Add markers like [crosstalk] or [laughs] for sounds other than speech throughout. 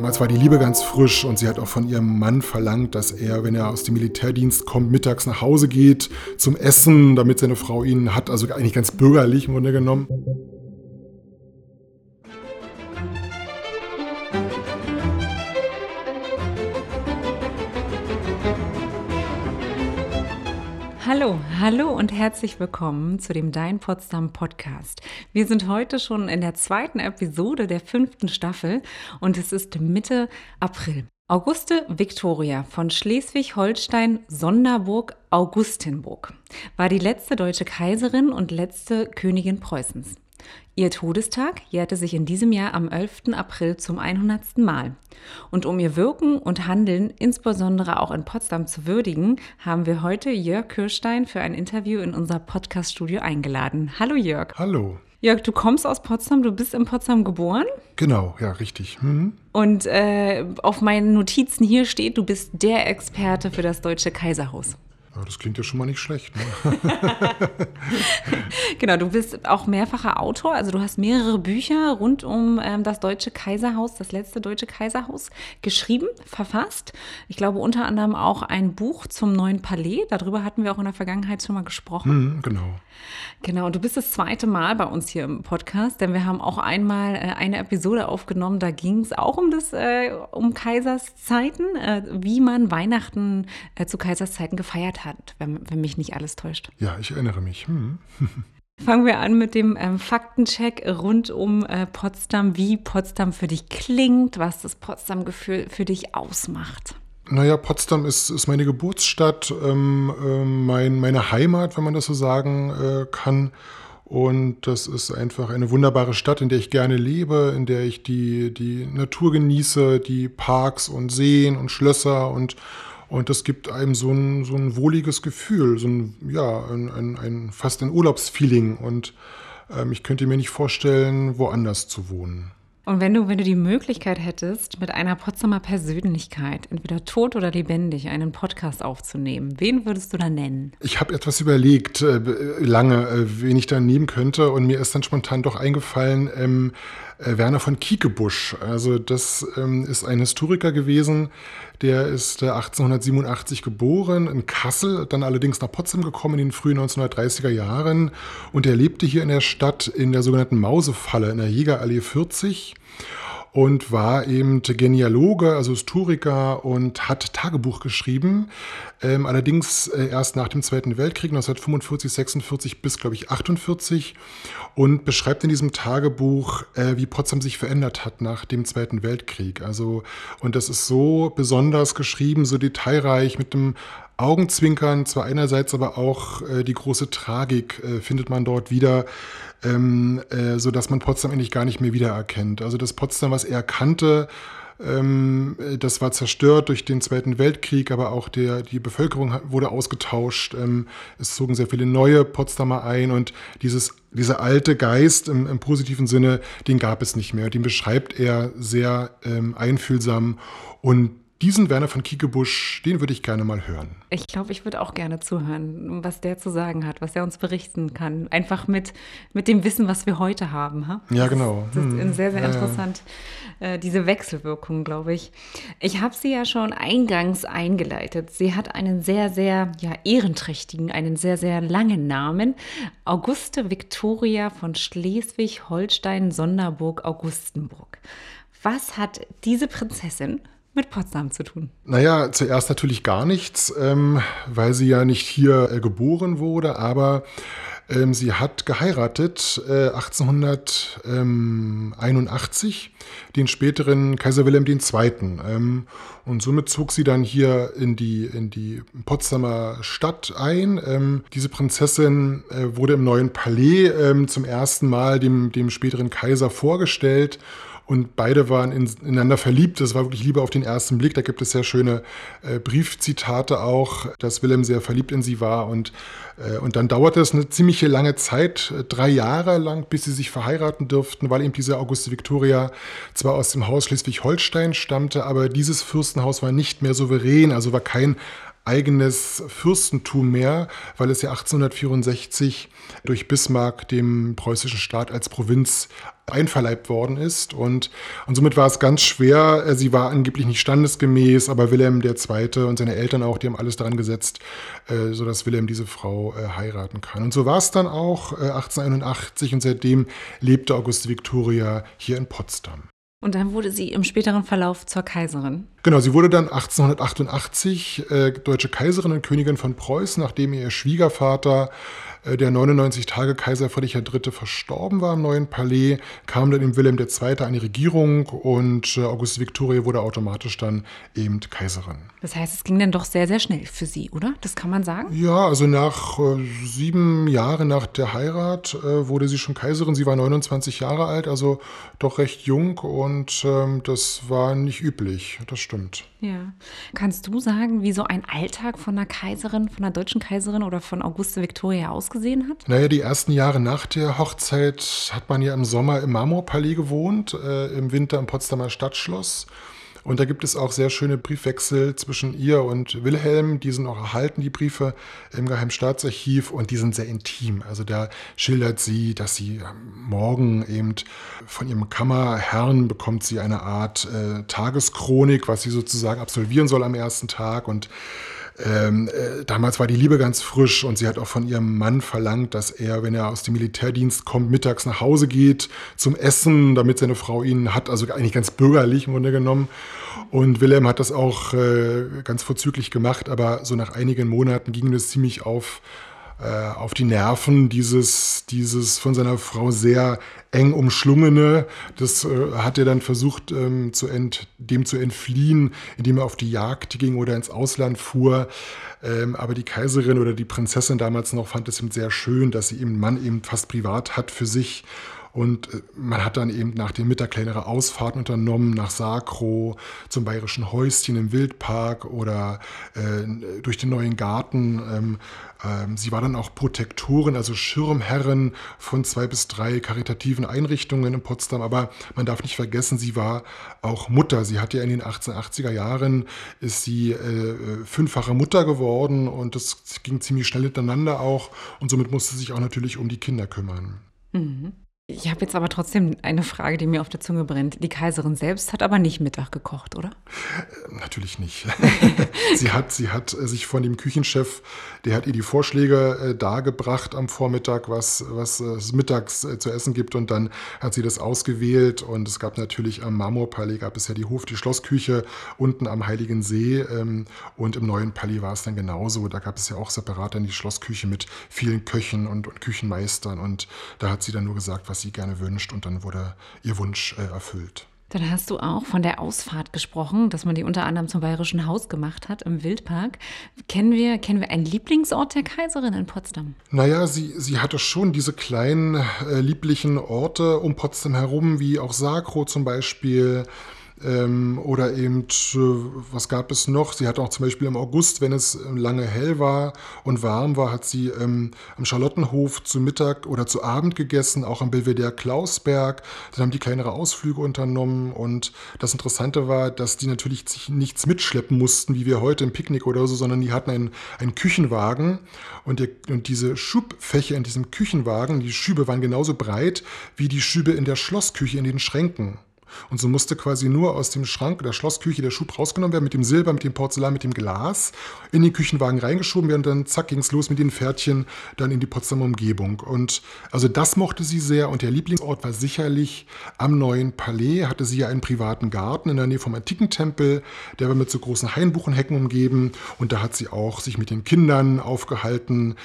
Damals war die Liebe ganz frisch und sie hat auch von ihrem Mann verlangt, dass er, wenn er aus dem Militärdienst kommt, mittags nach Hause geht zum Essen, damit seine Frau ihn hat. Also eigentlich ganz bürgerlich im Grunde genommen. Hallo, hallo und herzlich willkommen zu dem Dein Potsdam Podcast. Wir sind heute schon in der zweiten Episode der fünften Staffel und es ist Mitte April. Auguste Victoria von Schleswig-Holstein Sonderburg Augustinburg war die letzte deutsche Kaiserin und letzte Königin Preußens. Ihr Todestag jährte sich in diesem Jahr am 11. April zum 100. Mal. Und um ihr Wirken und Handeln, insbesondere auch in Potsdam, zu würdigen, haben wir heute Jörg Kirstein für ein Interview in unser Podcast-Studio eingeladen. Hallo Jörg. Hallo. Jörg, du kommst aus Potsdam, du bist in Potsdam geboren. Genau, ja, richtig. Mhm. Und äh, auf meinen Notizen hier steht, du bist der Experte für das Deutsche Kaiserhaus. Ja, das klingt ja schon mal nicht schlecht. Ne? [laughs] genau, du bist auch mehrfacher Autor, also du hast mehrere Bücher rund um ähm, das Deutsche Kaiserhaus, das letzte Deutsche Kaiserhaus, geschrieben, verfasst. Ich glaube unter anderem auch ein Buch zum neuen Palais, darüber hatten wir auch in der Vergangenheit schon mal gesprochen. Mhm, genau. Genau, du bist das zweite Mal bei uns hier im Podcast, denn wir haben auch einmal äh, eine Episode aufgenommen, da ging es auch um das, äh, um Kaiserszeiten, äh, wie man Weihnachten äh, zu Kaiserszeiten gefeiert hat, wenn, wenn, mich nicht alles täuscht. Ja, ich erinnere mich. Hm. [laughs] Fangen wir an mit dem ähm, Faktencheck rund um äh, Potsdam, wie Potsdam für dich klingt, was das Potsdam-Gefühl für dich ausmacht. Naja, Potsdam ist, ist meine Geburtsstadt, ähm, äh, mein, meine Heimat, wenn man das so sagen äh, kann. Und das ist einfach eine wunderbare Stadt, in der ich gerne lebe, in der ich die, die Natur genieße, die Parks und Seen und Schlösser und, und das gibt einem so ein, so ein wohliges Gefühl, so ein, ja, ein, ein, ein fast ein Urlaubsfeeling. Und ähm, ich könnte mir nicht vorstellen, woanders zu wohnen. Und wenn du, wenn du die Möglichkeit hättest, mit einer Potsdamer Persönlichkeit, entweder tot oder lebendig, einen Podcast aufzunehmen, wen würdest du da nennen? Ich habe etwas überlegt, äh, lange, äh, wen ich da nehmen könnte. Und mir ist dann spontan doch eingefallen, ähm, äh, Werner von Kiekebusch. Also das ähm, ist ein Historiker gewesen, der ist 1887 geboren in Kassel, dann allerdings nach Potsdam gekommen in den frühen 1930er Jahren und er lebte hier in der Stadt in der sogenannten Mausefalle in der Jägerallee 40 und war eben Genealoge, also Historiker und hat Tagebuch geschrieben. Ähm, allerdings äh, erst nach dem Zweiten Weltkrieg, 1945, 46 bis, glaube ich, 48 und beschreibt in diesem Tagebuch, äh, wie Potsdam sich verändert hat nach dem Zweiten Weltkrieg. Also, und das ist so besonders geschrieben, so detailreich mit dem Augenzwinkern, zwar einerseits, aber auch äh, die große Tragik äh, findet man dort wieder, ähm, äh, so dass man Potsdam eigentlich gar nicht mehr wiedererkennt. Also das Potsdam, was er kannte, ähm, das war zerstört durch den Zweiten Weltkrieg, aber auch der, die Bevölkerung wurde ausgetauscht. Ähm, es zogen sehr viele neue Potsdamer ein und dieses, dieser alte Geist im, im positiven Sinne, den gab es nicht mehr. Den beschreibt er sehr ähm, einfühlsam und diesen Werner von Kiekebusch, den würde ich gerne mal hören. Ich glaube, ich würde auch gerne zuhören, was der zu sagen hat, was er uns berichten kann. Einfach mit, mit dem Wissen, was wir heute haben. Ha? Ja, genau. Das, das ist hm. sehr, sehr interessant, ja. äh, diese Wechselwirkung, glaube ich. Ich habe sie ja schon eingangs eingeleitet. Sie hat einen sehr, sehr ja, ehrenträchtigen, einen sehr, sehr langen Namen. Auguste Victoria von Schleswig-Holstein-Sonderburg-Augustenburg. Was hat diese Prinzessin mit Potsdam zu tun? Naja, zuerst natürlich gar nichts, ähm, weil sie ja nicht hier äh, geboren wurde, aber ähm, sie hat geheiratet äh, 1881 den späteren Kaiser Wilhelm II. Ähm, und somit zog sie dann hier in die, in die Potsdamer Stadt ein. Ähm, diese Prinzessin äh, wurde im neuen Palais ähm, zum ersten Mal dem, dem späteren Kaiser vorgestellt und beide waren in, ineinander verliebt. Das war wirklich Liebe auf den ersten Blick. Da gibt es sehr schöne äh, Briefzitate auch, dass Willem sehr verliebt in sie war. Und, äh, und dann dauerte es eine ziemlich lange Zeit, äh, drei Jahre lang, bis sie sich verheiraten dürften, weil eben diese Auguste Victoria zwar aus dem Haus Schleswig-Holstein stammte, aber dieses Fürstenhaus war nicht mehr souverän, also war kein eigenes Fürstentum mehr, weil es ja 1864 durch Bismarck dem preußischen Staat als Provinz einverleibt worden ist. Und, und somit war es ganz schwer. Äh, sie war angeblich nicht standesgemäß, aber Wilhelm II. und seine Eltern auch, die haben alles daran gesetzt, äh, sodass Wilhelm diese Frau äh, heiraten kann. Und so war es dann auch äh, 1881 und seitdem lebte Auguste Victoria hier in Potsdam. Und dann wurde sie im späteren Verlauf zur Kaiserin. Genau, sie wurde dann 1888 äh, deutsche Kaiserin und Königin von Preußen, nachdem ihr Schwiegervater äh, der 99-Tage-Kaiser Friedrich III. verstorben war im neuen Palais, kam dann im Wilhelm II. eine Regierung und äh, Auguste Victoria wurde automatisch dann eben Kaiserin. Das heißt, es ging dann doch sehr, sehr schnell für sie, oder? Das kann man sagen? Ja, also nach äh, sieben Jahren nach der Heirat äh, wurde sie schon Kaiserin. Sie war 29 Jahre alt, also doch recht jung und ähm, das war nicht üblich, das stimmt. Ja. Kannst du sagen, wie so ein Alltag von einer Kaiserin, von einer deutschen Kaiserin oder von Auguste Victoria ausgesehen hat? Naja, die ersten Jahre nach der Hochzeit hat man ja im Sommer im Marmorpalais gewohnt, äh, im Winter im Potsdamer Stadtschloss. Und da gibt es auch sehr schöne Briefwechsel zwischen ihr und Wilhelm. Die sind auch erhalten, die Briefe im Geheimstaatsarchiv und die sind sehr intim. Also da schildert sie, dass sie morgen eben von ihrem Kammerherrn bekommt sie eine Art äh, Tageschronik, was sie sozusagen absolvieren soll am ersten Tag und ähm, äh, damals war die Liebe ganz frisch und sie hat auch von ihrem Mann verlangt, dass er, wenn er aus dem Militärdienst kommt, mittags nach Hause geht zum Essen, damit seine Frau ihn hat. Also eigentlich ganz bürgerlich im Grunde genommen. Und Wilhelm hat das auch äh, ganz vorzüglich gemacht, aber so nach einigen Monaten ging es ziemlich auf äh, auf die Nerven, dieses, dieses von seiner Frau sehr eng umschlungene. Das äh, hat er dann versucht, ähm, zu ent, dem zu entfliehen, indem er auf die Jagd ging oder ins Ausland fuhr. Ähm, aber die Kaiserin oder die Prinzessin damals noch fand es eben sehr schön, dass sie ihren Mann eben fast privat hat für sich und äh, man hat dann eben nach dem Mittag kleinere Ausfahrten unternommen, nach Sakro, zum Bayerischen Häuschen im Wildpark oder äh, durch den neuen Garten. Ähm, ähm, sie war dann auch Protektorin, also Schirmherrin von zwei bis drei karitativen Einrichtungen in Potsdam. Aber man darf nicht vergessen, sie war auch Mutter. Sie hat ja in den 1880er Jahren, ist sie äh, fünffache Mutter geworden und das ging ziemlich schnell hintereinander auch. Und somit musste sie sich auch natürlich um die Kinder kümmern. Mhm. Ich habe jetzt aber trotzdem eine Frage, die mir auf der Zunge brennt. Die Kaiserin selbst hat aber nicht Mittag gekocht, oder? Äh, natürlich nicht. [laughs] sie, hat, sie hat äh, sich von dem Küchenchef, der hat ihr die Vorschläge äh, dargebracht am Vormittag, was, was es mittags zu essen gibt und dann hat sie das ausgewählt und es gab natürlich am Marmorpalais gab es ja die Hof, die Schlossküche unten am Heiligen See ähm, und im neuen Palais war es dann genauso. Da gab es ja auch separat dann die Schlossküche mit vielen Köchen und, und Küchenmeistern und da hat sie dann nur gesagt, was sie gerne wünscht und dann wurde ihr Wunsch äh, erfüllt. Dann hast du auch von der Ausfahrt gesprochen, dass man die unter anderem zum Bayerischen Haus gemacht hat im Wildpark. Kennen wir, kennen wir einen Lieblingsort der Kaiserin in Potsdam? Naja, sie, sie hatte schon diese kleinen äh, lieblichen Orte um Potsdam herum, wie auch Sakro zum Beispiel. Ähm, oder eben, äh, was gab es noch? Sie hat auch zum Beispiel im August, wenn es ähm, lange hell war und warm war, hat sie ähm, am Charlottenhof zu Mittag oder zu Abend gegessen, auch am Belvedere Klausberg. Dann haben die kleinere Ausflüge unternommen. Und das Interessante war, dass die natürlich sich nichts mitschleppen mussten, wie wir heute im Picknick oder so, sondern die hatten einen, einen Küchenwagen. Und, der, und diese Schubfächer in diesem Küchenwagen, die Schübe waren genauso breit wie die Schübe in der Schlossküche in den Schränken. Und so musste quasi nur aus dem Schrank der Schlossküche der Schub rausgenommen werden, mit dem Silber, mit dem Porzellan, mit dem Glas, in den Küchenwagen reingeschoben werden und dann zack ging es los mit den Pferdchen dann in die Potsdamer Umgebung. Und also das mochte sie sehr und der Lieblingsort war sicherlich am neuen Palais, hatte sie ja einen privaten Garten in der Nähe vom antiken Tempel, der war mit so großen Hainbuchenhecken umgeben und da hat sie auch sich mit den Kindern aufgehalten,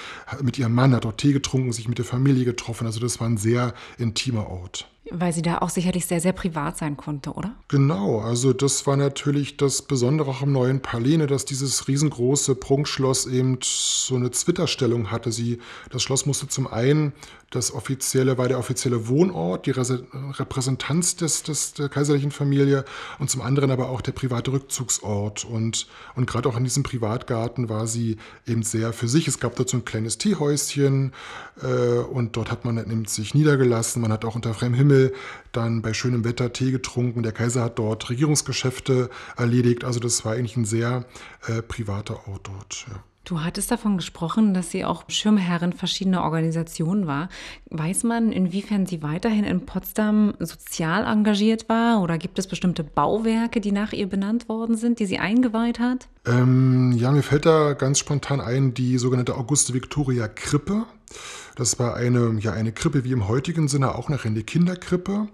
mit ihrem Mann hat dort Tee getrunken, sich mit der Familie getroffen, also das war ein sehr intimer Ort. Weil sie da auch sicherlich sehr, sehr privat sein konnte, oder? Genau, also das war natürlich das Besondere auch im neuen Palais, ne, dass dieses riesengroße Prunkschloss eben so eine Zwitterstellung hatte. Sie, das Schloss musste zum einen Das offizielle war der offizielle Wohnort, die Repräsentanz des, des, der kaiserlichen Familie und zum anderen aber auch der private Rückzugsort. Und, und gerade auch in diesem Privatgarten war sie eben sehr für sich. Es gab dort so ein kleines Teehäuschen äh, und dort hat man eben sich niedergelassen. Man hat auch unter freiem Himmel dann bei schönem Wetter Tee getrunken. Der Kaiser hat dort Regierungsgeschäfte erledigt. Also das war eigentlich ein sehr äh, privater Ort dort. Ja. Du hattest davon gesprochen, dass sie auch Schirmherrin verschiedener Organisationen war. Weiß man, inwiefern sie weiterhin in Potsdam sozial engagiert war oder gibt es bestimmte Bauwerke, die nach ihr benannt worden sind, die sie eingeweiht hat? Ähm, ja, mir fällt da ganz spontan ein die sogenannte Auguste Victoria Krippe. Das war eine, ja, eine Krippe wie im heutigen Sinne auch eine Kinderkrippe.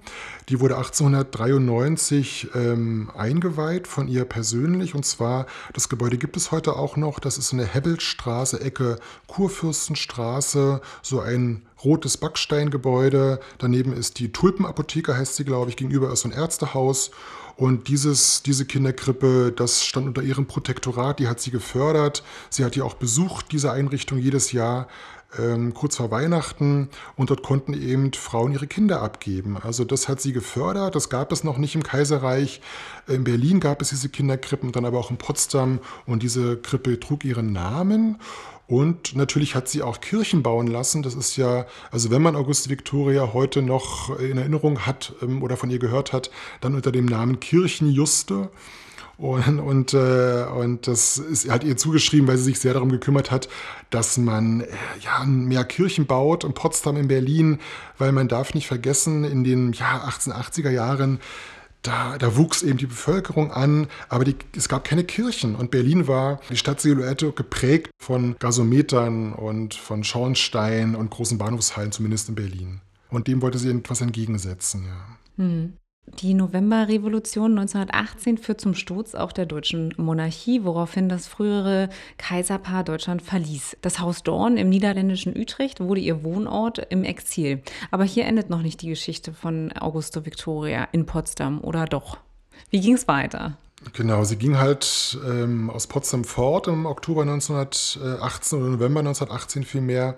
Die wurde 1893 ähm, eingeweiht von ihr persönlich. Und zwar, das Gebäude gibt es heute auch noch. Das ist in der Hebbelstraße, Ecke Kurfürstenstraße, so ein rotes Backsteingebäude. Daneben ist die Tulpenapotheke, heißt sie, glaube ich. Gegenüber ist so ein Ärztehaus. Und dieses, diese Kinderkrippe, das stand unter ihrem Protektorat, die hat sie gefördert. Sie hat ja auch besucht, diese Einrichtung jedes Jahr ähm, kurz vor Weihnachten und dort konnten eben Frauen ihre Kinder abgeben. Also das hat sie gefördert, das gab es noch nicht im Kaiserreich. In Berlin gab es diese Kinderkrippen, dann aber auch in Potsdam und diese Krippe trug ihren Namen. Und natürlich hat sie auch Kirchen bauen lassen. Das ist ja, also wenn man Auguste Victoria heute noch in Erinnerung hat ähm, oder von ihr gehört hat, dann unter dem Namen Kirchenjuste. Und, und, äh, und das ist halt ihr zugeschrieben, weil sie sich sehr darum gekümmert hat, dass man äh, ja, mehr Kirchen baut in Potsdam, in Berlin, weil man darf nicht vergessen, in den ja, 1880er Jahren da, da, wuchs eben die Bevölkerung an, aber die, es gab keine Kirchen. Und Berlin war die Stadtsilhouette geprägt von Gasometern und von Schornstein und großen Bahnhofshallen, zumindest in Berlin. Und dem wollte sie etwas entgegensetzen. Ja. Hm. Die Novemberrevolution 1918 führt zum Sturz auch der deutschen Monarchie, woraufhin das frühere Kaiserpaar Deutschland verließ. Das Haus Dorn im niederländischen Utrecht wurde ihr Wohnort im Exil. Aber hier endet noch nicht die Geschichte von Augusto Victoria in Potsdam, oder doch? Wie ging es weiter? Genau, sie ging halt ähm, aus Potsdam fort im Oktober 1918 oder November 1918 vielmehr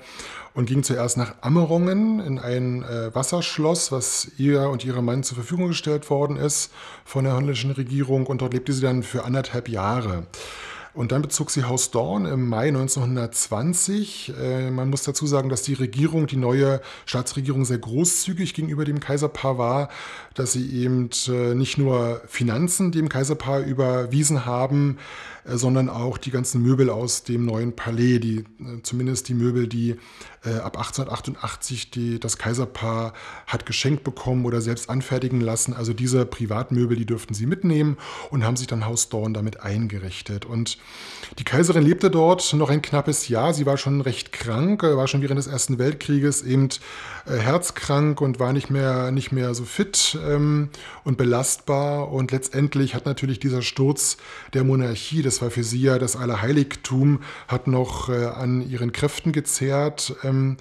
und ging zuerst nach Ammerungen in ein äh, Wasserschloss, was ihr und ihrem Mann zur Verfügung gestellt worden ist von der holländischen Regierung und dort lebte sie dann für anderthalb Jahre. Und dann bezog sie Haus Dorn im Mai 1920. Äh, man muss dazu sagen, dass die Regierung, die neue Staatsregierung, sehr großzügig gegenüber dem Kaiserpaar war, dass sie eben äh, nicht nur Finanzen dem Kaiserpaar überwiesen haben, äh, sondern auch die ganzen Möbel aus dem neuen Palais, die, äh, zumindest die Möbel, die äh, ab 1888 die, das Kaiserpaar hat geschenkt bekommen oder selbst anfertigen lassen. Also diese Privatmöbel, die dürften sie mitnehmen und haben sich dann Haus Dorn damit eingerichtet. Und die Kaiserin lebte dort noch ein knappes Jahr. Sie war schon recht krank, war schon während des Ersten Weltkrieges eben äh, herzkrank und war nicht mehr, nicht mehr so fit ähm, und belastbar. Und letztendlich hat natürlich dieser Sturz der Monarchie, das war für sie ja das Allerheiligtum, hat noch äh, an ihren Kräften gezehrt. Ähm,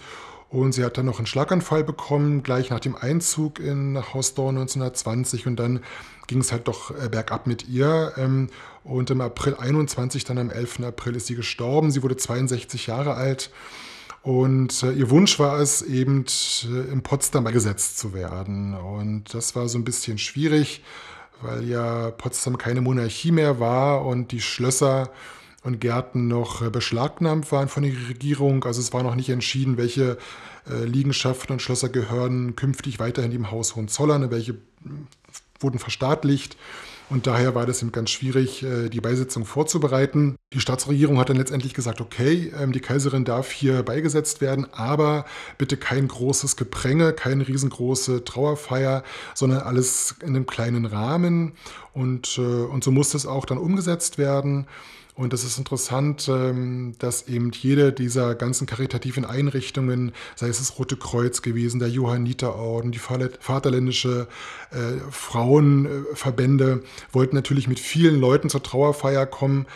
und sie hat dann noch einen Schlaganfall bekommen, gleich nach dem Einzug in Haus Dorn 1920. Und dann ging es halt doch äh, bergab mit ihr. Ähm, und im April 21, dann am 11. April, ist sie gestorben. Sie wurde 62 Jahre alt. Und äh, ihr Wunsch war es, eben äh, in Potsdam beigesetzt zu werden. Und das war so ein bisschen schwierig, weil ja Potsdam keine Monarchie mehr war und die Schlösser und Gärten noch äh, beschlagnahmt waren von der Regierung. Also es war noch nicht entschieden, welche äh, Liegenschaften und Schlösser gehören künftig weiterhin dem Haus Hohenzollern, welche wurden verstaatlicht. Und daher war das eben ganz schwierig, äh, die Beisetzung vorzubereiten. Die Staatsregierung hat dann letztendlich gesagt, okay, ähm, die Kaiserin darf hier beigesetzt werden, aber bitte kein großes Gepränge, keine riesengroße Trauerfeier, sondern alles in einem kleinen Rahmen. Und, äh, und so musste es auch dann umgesetzt werden. Und es ist interessant, ähm, dass eben jede dieser ganzen karitativen Einrichtungen, sei es das Rote Kreuz gewesen, der Johanniterorden, die Vaterländische äh, Frauenverbände, wollten natürlich mit vielen Leuten zur Trauerfeier kommen.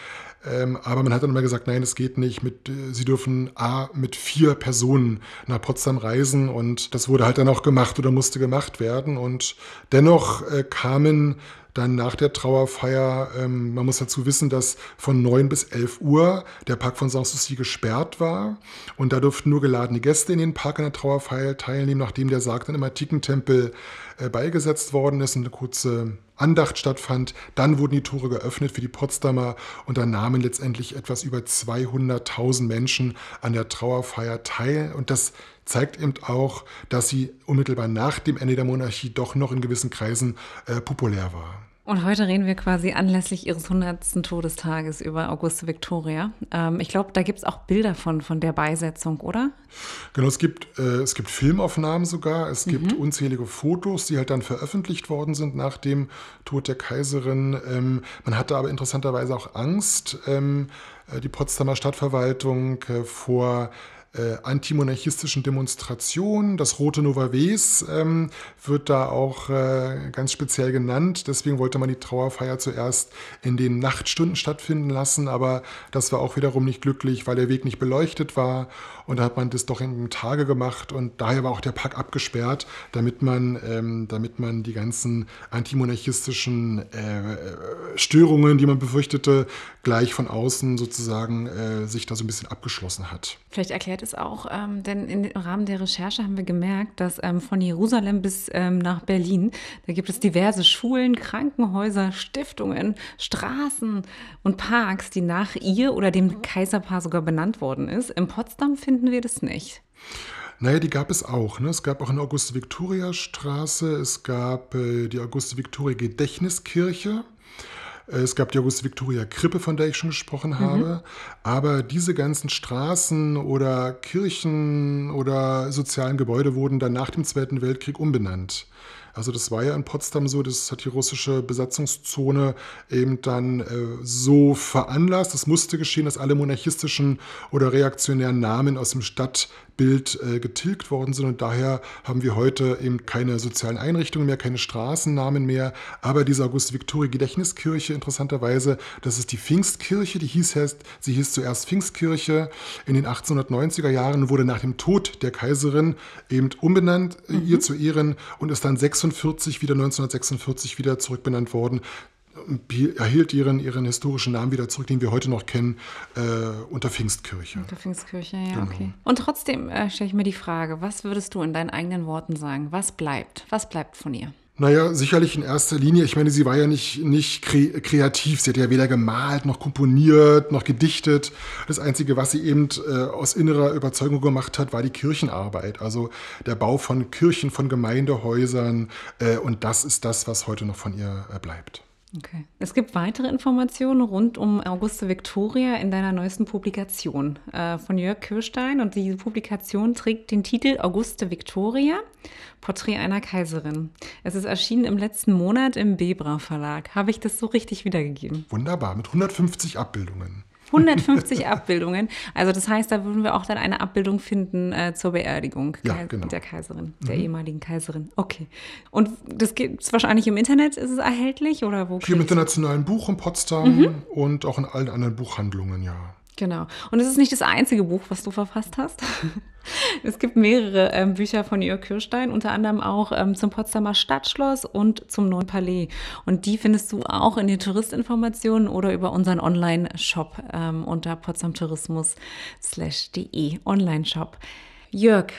Ähm, aber man hat dann immer gesagt, nein, es geht nicht. Mit, äh, sie dürfen A, mit vier Personen nach Potsdam reisen und das wurde halt dann auch gemacht oder musste gemacht werden. Und dennoch äh, kamen dann nach der Trauerfeier, ähm, man muss dazu wissen, dass von 9 bis 11 Uhr der Park von Sanssouci gesperrt war und da durften nur geladene Gäste in den Park an der Trauerfeier teilnehmen, nachdem der Sarg dann im Antikentempel äh, beigesetzt worden ist und eine kurze Andacht stattfand. Dann wurden die Tore geöffnet für die Potsdamer und dann nahmen letztendlich etwas über 200.000 Menschen an der Trauerfeier teil. Und das zeigt eben auch, dass sie unmittelbar nach dem Ende der Monarchie doch noch in gewissen Kreisen äh, populär war. Und heute reden wir quasi anlässlich ihres 100. Todestages über Auguste Victoria. Ähm, ich glaube, da gibt es auch Bilder von, von der Beisetzung, oder? Genau, es gibt, äh, es gibt Filmaufnahmen sogar, es mhm. gibt unzählige Fotos, die halt dann veröffentlicht worden sind nach dem Tod der Kaiserin. Ähm, man hatte aber interessanterweise auch Angst, ähm, äh, die Potsdamer Stadtverwaltung äh, vor äh, antimonarchistischen Demonstrationen. Das Rote Novaves ähm, wird da auch äh, ganz speziell genannt. Deswegen wollte man die Trauerfeier zuerst in den Nachtstunden stattfinden lassen, aber das war auch wiederum nicht glücklich, weil der Weg nicht beleuchtet war. Und da hat man das doch in Tage gemacht und daher war auch der Park abgesperrt, damit man, ähm, damit man die ganzen antimonarchistischen äh, Störungen, die man befürchtete, gleich von außen sozusagen äh, sich da so ein bisschen abgeschlossen hat. Vielleicht erklärt es auch, ähm, denn im Rahmen der Recherche haben wir gemerkt, dass ähm, von Jerusalem bis ähm, nach Berlin, da gibt es diverse Schulen, Krankenhäuser, Stiftungen, Straßen und Parks, die nach ihr oder dem Kaiserpaar sogar benannt worden ist. In Potsdam finden wir das nicht. Naja, die gab es auch. Ne? Es gab auch eine Auguste-Victoria-Straße, es gab äh, die Auguste-Victoria-Gedächtniskirche, es gab die Auguste-Victoria-Krippe, von der ich schon gesprochen mhm. habe. Aber diese ganzen Straßen oder Kirchen oder sozialen Gebäude wurden dann nach dem Zweiten Weltkrieg umbenannt. Also das war ja in Potsdam so, das hat die russische Besatzungszone eben dann äh, so veranlasst. Es musste geschehen, dass alle monarchistischen oder reaktionären Namen aus dem Stadt Bild äh, getilgt worden sind. Und daher haben wir heute eben keine sozialen Einrichtungen mehr, keine Straßennamen mehr, aber diese August-Victoria-Gedächtniskirche, interessanterweise, das ist die Pfingstkirche, die hieß erst, sie hieß zuerst Pfingstkirche. In den 1890er Jahren wurde nach dem Tod der Kaiserin eben umbenannt, mhm. ihr zu Ehren und ist dann 46 wieder 1946 wieder zurückbenannt worden erhielt ihren, ihren historischen Namen wieder zurück, den wir heute noch kennen, äh, unter Pfingstkirche. Unter Pfingstkirche, ja, genau. okay. Und trotzdem äh, stelle ich mir die Frage, was würdest du in deinen eigenen Worten sagen? Was bleibt? Was bleibt von ihr? Naja, sicherlich in erster Linie. Ich meine, sie war ja nicht, nicht kre kreativ. Sie hat ja weder gemalt, noch komponiert, noch gedichtet. Das Einzige, was sie eben äh, aus innerer Überzeugung gemacht hat, war die Kirchenarbeit. Also der Bau von Kirchen, von Gemeindehäusern. Äh, und das ist das, was heute noch von ihr äh, bleibt. Okay. Es gibt weitere Informationen rund um Auguste Victoria in deiner neuesten Publikation äh, von Jörg Kirstein. Und diese Publikation trägt den Titel Auguste Victoria, Porträt einer Kaiserin. Es ist erschienen im letzten Monat im Bebra Verlag. Habe ich das so richtig wiedergegeben? Wunderbar, mit 150 Abbildungen. 150 [laughs] Abbildungen. Also das heißt, da würden wir auch dann eine Abbildung finden äh, zur Beerdigung ja, genau. der Kaiserin, der mhm. ehemaligen Kaiserin. Okay. Und das gibt es wahrscheinlich im Internet, ist es erhältlich oder wo? Hier im internationalen Buch in Potsdam mhm. und auch in allen anderen Buchhandlungen, ja. Genau. Und es ist nicht das einzige Buch, was du verfasst hast. [laughs] es gibt mehrere ähm, Bücher von Jörg Kirstein, unter anderem auch ähm, zum Potsdamer Stadtschloss und zum Neuen Palais. Und die findest du auch in den Touristinformationen oder über unseren Online-Shop ähm, unter potsdamtourismus.de Online-Shop. Jörg,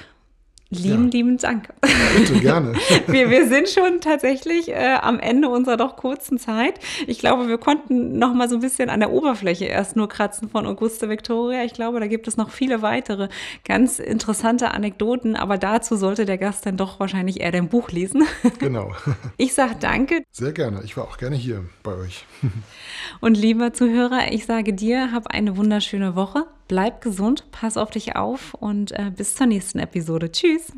Lieben, ja. lieben Dank. Bitte, gerne. [laughs] wir, wir sind schon tatsächlich äh, am Ende unserer doch kurzen Zeit. Ich glaube, wir konnten noch mal so ein bisschen an der Oberfläche erst nur kratzen von Auguste Victoria. Ich glaube, da gibt es noch viele weitere ganz interessante Anekdoten, aber dazu sollte der Gast dann doch wahrscheinlich eher dein Buch lesen. [laughs] Genau. Ich sage danke. Sehr gerne. Ich war auch gerne hier bei euch. Und lieber Zuhörer, ich sage dir, hab eine wunderschöne Woche bleib gesund, pass auf dich auf und äh, bis zur nächsten Episode. Tschüss.